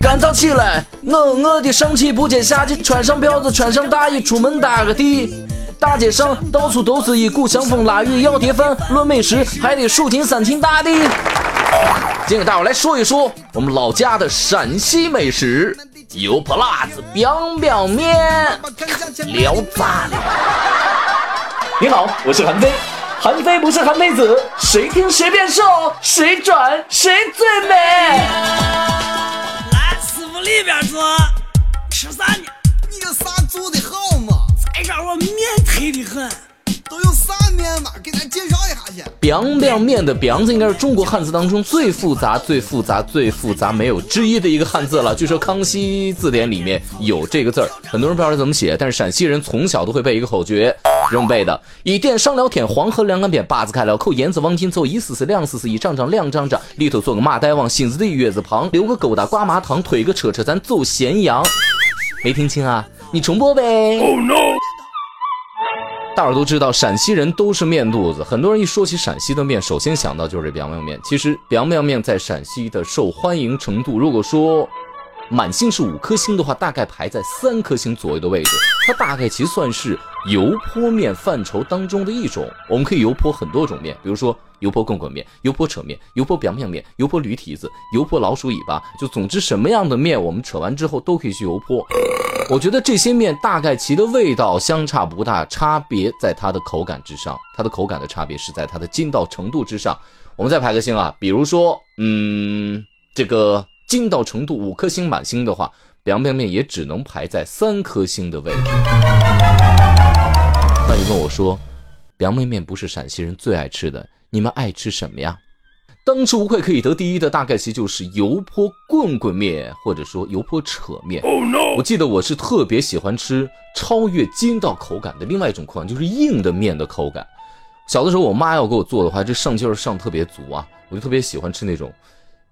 干燥起来，我我的上气不接下气，穿上彪子，穿上大衣，出门打个的。大街上到处都是一股香风腊雨，要碟饭，论美食还得数进三秦大地。今天大伙来说一说我们老家的陕西美食——油泼辣子 biang biang 面，聊炸了！你好，我是韩飞，韩非不是韩非子，谁听谁变瘦，谁转谁最美。来，师傅里边坐，吃啥呢？你这啥做的好嘛？再让我面忒的很。都有啥面嘛？给咱介绍一下去。biang biang 面的 biang 字应该是中国汉字当中最复杂、最复杂、最复杂没有之一的一个汉字了。据说康熙字典里面有这个字儿，很多人不知道怎么写，但是陕西人从小都会背一个口诀，这么背的：以电商聊天，黄河两岸边，八字开了口，燕子往前走，一丝丝，两丝丝，一张张，两张张，里头做个马大王，心字的月字旁，留个勾搭挂麻糖，推个车车，咱走咸阳。没听清啊？你重播呗。Oh no！大伙都知道，陕西人都是面肚子。很多人一说起陕西的面，首先想到就是这凉面。其实凉面在陕西的受欢迎程度，如果说满星是五颗星的话，大概排在三颗星左右的位置。它大概其实算是油泼面范畴当中的一种。我们可以油泼很多种面，比如说油泼棍棍面、油泼扯面、油泼 biang biang 面、油泼驴蹄子、油泼老鼠尾巴。就总之什么样的面，我们扯完之后都可以去油泼。我觉得这些面大概其的味道相差不大，差别在它的口感之上。它的口感的差别是在它的筋道程度之上。我们再排个星啊，比如说，嗯，这个筋道程度五颗星满星的话，biang biang 面也只能排在三颗星的位置。那你问我说，biang biang 面不是陕西人最爱吃的，你们爱吃什么呀？当之无愧可以得第一的大概其就是油泼棍棍面，或者说油泼扯面。我记得我是特别喜欢吃超越筋道口感的另外一种口感，就是硬的面的口感。小的时候我妈要给我做的话，这上劲儿上特别足啊，我就特别喜欢吃那种，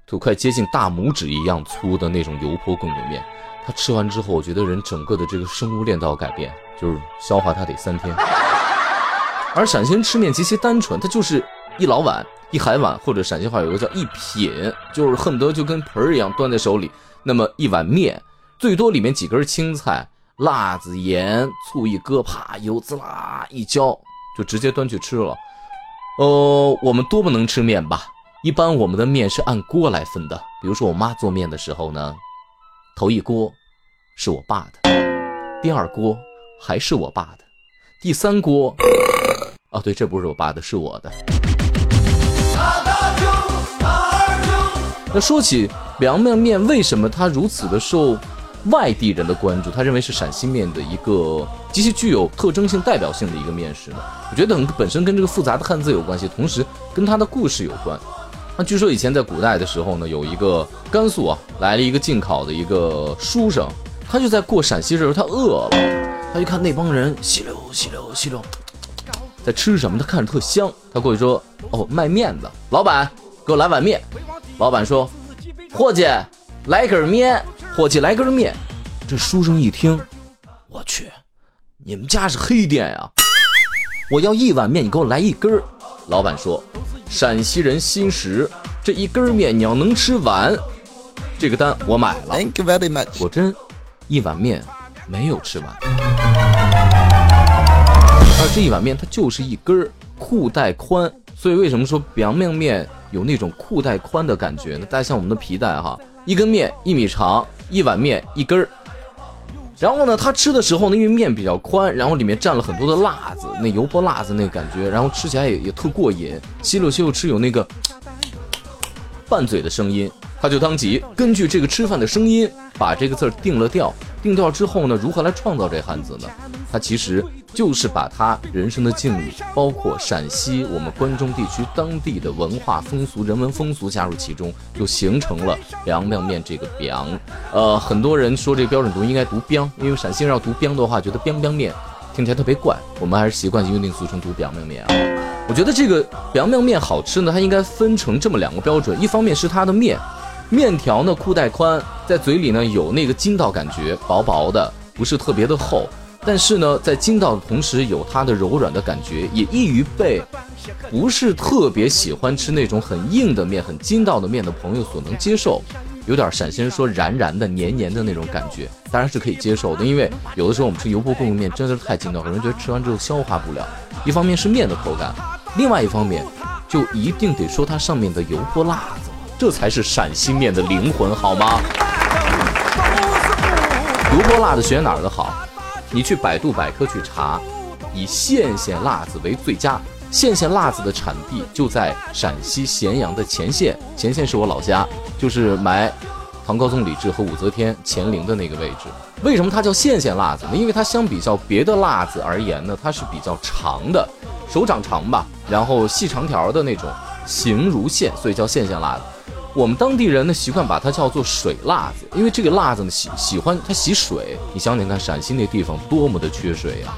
就快接近大拇指一样粗的那种油泼棍棍面。它吃完之后，我觉得人整个的这个生物链都要改变，就是消化它得三天。而陕西人吃面极其单纯，它就是一老碗。一海碗，或者陕西话有个叫一品，就是恨不得就跟盆儿一样端在手里。那么一碗面，最多里面几根青菜、辣子、盐、醋一搁，啪，油滋啦一浇，就直接端去吃了。呃，我们多不能吃面吧？一般我们的面是按锅来分的。比如说我妈做面的时候呢，头一锅是我爸的，第二锅还是我爸的，第三锅，哦对，这不是我爸的，是我的。那说起凉面面，为什么它如此的受外地人的关注？他认为是陕西面的一个极其具有特征性、代表性的一个面食呢？我觉得本身跟这个复杂的汉字有关系，同时跟它的故事有关。那据说以前在古代的时候呢，有一个甘肃啊来了一个进考的一个书生，他就在过陕西的时候，他饿了，他就看那帮人吸溜吸溜吸溜在吃什么，他看着特香，他过去说：“哦，卖面的老板，给我来碗面。”老板说：“伙计，来根面。”伙计来根面。这书生一听，我去，你们家是黑店呀！我要一碗面，你给我来一根儿。老板说：“陕西人心实，这一根面你要能吃完，这个单我买了。” Thank you very much。果真，一碗面没有吃完，而这一碗面它就是一根儿，裤带宽。所以为什么说 biang biang 面有那种裤带宽的感觉呢？大家像我们的皮带哈，一根面一米长，一碗面一根儿。然后呢，他吃的时候呢，因为面比较宽，然后里面蘸了很多的辣子，那油泼辣子那个感觉，然后吃起来也也特过瘾，吸溜吸溜吃有那个拌嘴的声音。他就当即根据这个吃饭的声音，把这个字儿定了调。定调之后呢，如何来创造这汉字呢？他其实就是把他人生的境遇，包括陕西我们关中地区当地的文化风俗、人文风俗加入其中，就形成了 biang biang 面这个凉。呃，很多人说这个标准读应该读彪因为陕西人要读彪的话，觉得彪彪面听起来特别怪。我们还是习惯性约定俗成读凉凉面啊。我觉得这个凉凉面好吃呢，它应该分成这么两个标准，一方面是它的面。面条呢，裤带宽，在嘴里呢有那个筋道感觉，薄薄的，不是特别的厚，但是呢，在筋道的同时有它的柔软的感觉，也易于被不是特别喜欢吃那种很硬的面、很筋道的面的朋友所能接受。有点陕西人说燃燃的、黏黏的那种感觉，当然是可以接受的。因为有的时候我们吃油泼贡面真的是太筋道，很多人觉得吃完之后消化不了。一方面是面的口感，另外一方面就一定得说它上面的油泼辣子，这才是陕西面的灵魂，好吗？油泼辣子选哪儿的好？你去百度百科去查，以县县辣子为最佳。县县辣子的产地就在陕西咸阳的乾县，乾县是我老家，就是埋唐高宗李治和武则天乾陵的那个位置。为什么它叫县县辣子呢？因为它相比较别的辣子而言呢，它是比较长的，手掌长吧，然后细长条的那种，形如线，所以叫县县辣子。我们当地人呢习惯把它叫做水辣子，因为这个辣子呢喜喜欢它洗水。你想想看，陕西那地方多么的缺水呀，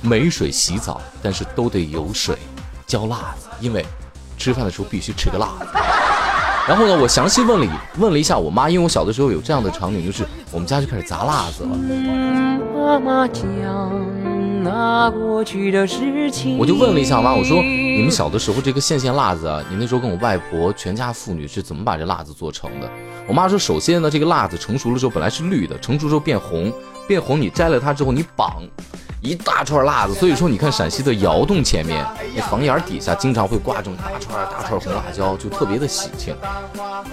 没水洗澡，但是都得有水浇辣子，因为吃饭的时候必须吃个辣子。然后呢，我详细问了问了一下我妈，因为我小的时候有这样的场景，就是我们家就开始砸辣子了。妈妈讲那过去的事情，我就问了一下妈，我说你们小的时候这个线线辣子啊，你那时候跟我外婆全家妇女是怎么把这辣子做成的？我妈说，首先呢，这个辣子成熟了之后本来是绿的，成熟之后变红，变红你摘了它之后你绑。一大串辣子，所以说你看陕西的窑洞前面，那房檐底下经常会挂这种大串大串红辣椒，就特别的喜庆。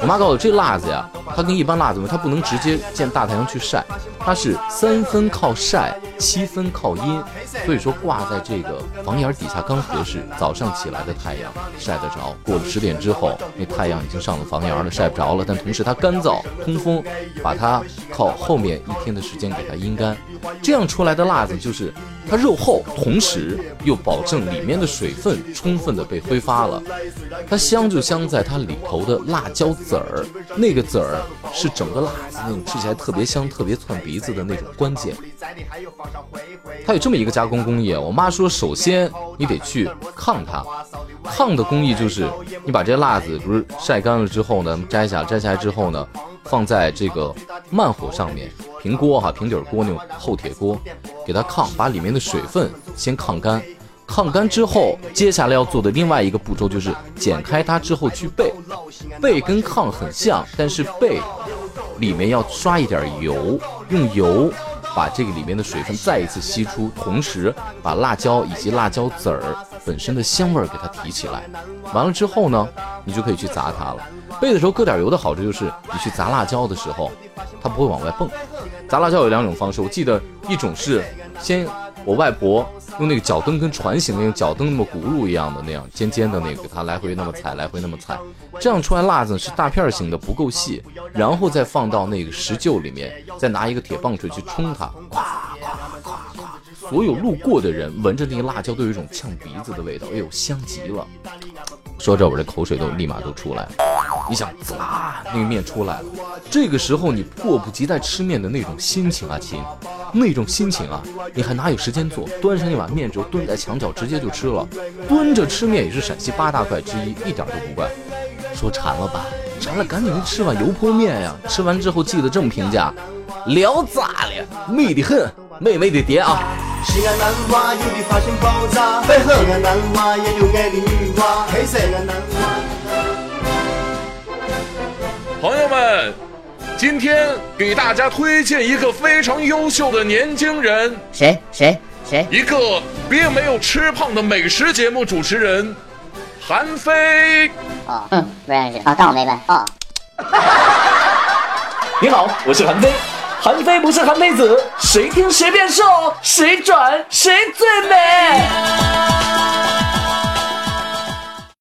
我妈告诉我，这辣子呀，它跟一般辣子它不能直接见大太阳去晒，它是三分靠晒，七分靠阴，所以说挂在这个房檐底下刚合适。早上起来的太阳晒得着，过了十点之后，那太阳已经上了房檐了，晒不着了。但同时它干燥通风，把它靠后面一天的时间给它阴干，这样出来的辣子就是。它肉厚，同时又保证里面的水分充分的被挥发了。它香就香在它里头的辣椒籽儿，那个籽儿是整个辣子那种吃起来特别香、特别窜鼻子的那种关键。它有这么一个加工工艺，我妈说，首先你得去炕它，炕的工艺就是你把这些辣子不是晒干了之后呢，摘下来，摘下来之后呢，放在这个慢火上面。平锅哈，平底锅那种厚铁锅，给它炕，把里面的水分先炕干。炕干之后，接下来要做的另外一个步骤就是剪开它之后去焙。焙跟炕很像，但是焙里面要刷一点油，用油把这个里面的水分再一次吸出，同时把辣椒以及辣椒籽儿本身的香味儿给它提起来。完了之后呢，你就可以去砸它了。焙的时候搁点油的好处就是你去砸辣椒的时候，它不会往外蹦。砸辣椒有两种方式，我记得一种是先我外婆用那个脚蹬跟船形那种脚蹬那么轱辘一样的那样尖尖的那个给，它来回那么踩，来回那么踩，这样出来辣子是大片型的，不够细，然后再放到那个石臼里面，再拿一个铁棒槌去冲它，咵咵咵咵，所有路过的人闻着那个辣椒都有一种呛鼻子的味道，哎呦香极了。说着我这口水都立马都出来了。你想，滋啦，那个面出来了，这个时候你迫不及待吃面的那种心情啊，亲，那种心情啊，你还哪有时间做？端上一碗面之后，蹲在墙角直接就吃了。蹲着吃面也是陕西八大怪之一，一点都不怪。说馋了吧？馋了，赶紧去吃碗油泼面呀！吃完之后记得这么评价：聊咋了？美得很，美美的爹啊！西安男娃有的发生爆炸，西安男娃也有爱的女娃，黑色的男娃。朋友们，今天给大家推荐一个非常优秀的年轻人，谁谁谁？一个并没有吃胖的美食节目主持人，韩非。哦，嗯，不认识啊，当我没问哦。你好，我是韩非，韩非不是韩非子，谁听谁变瘦，谁转谁最美。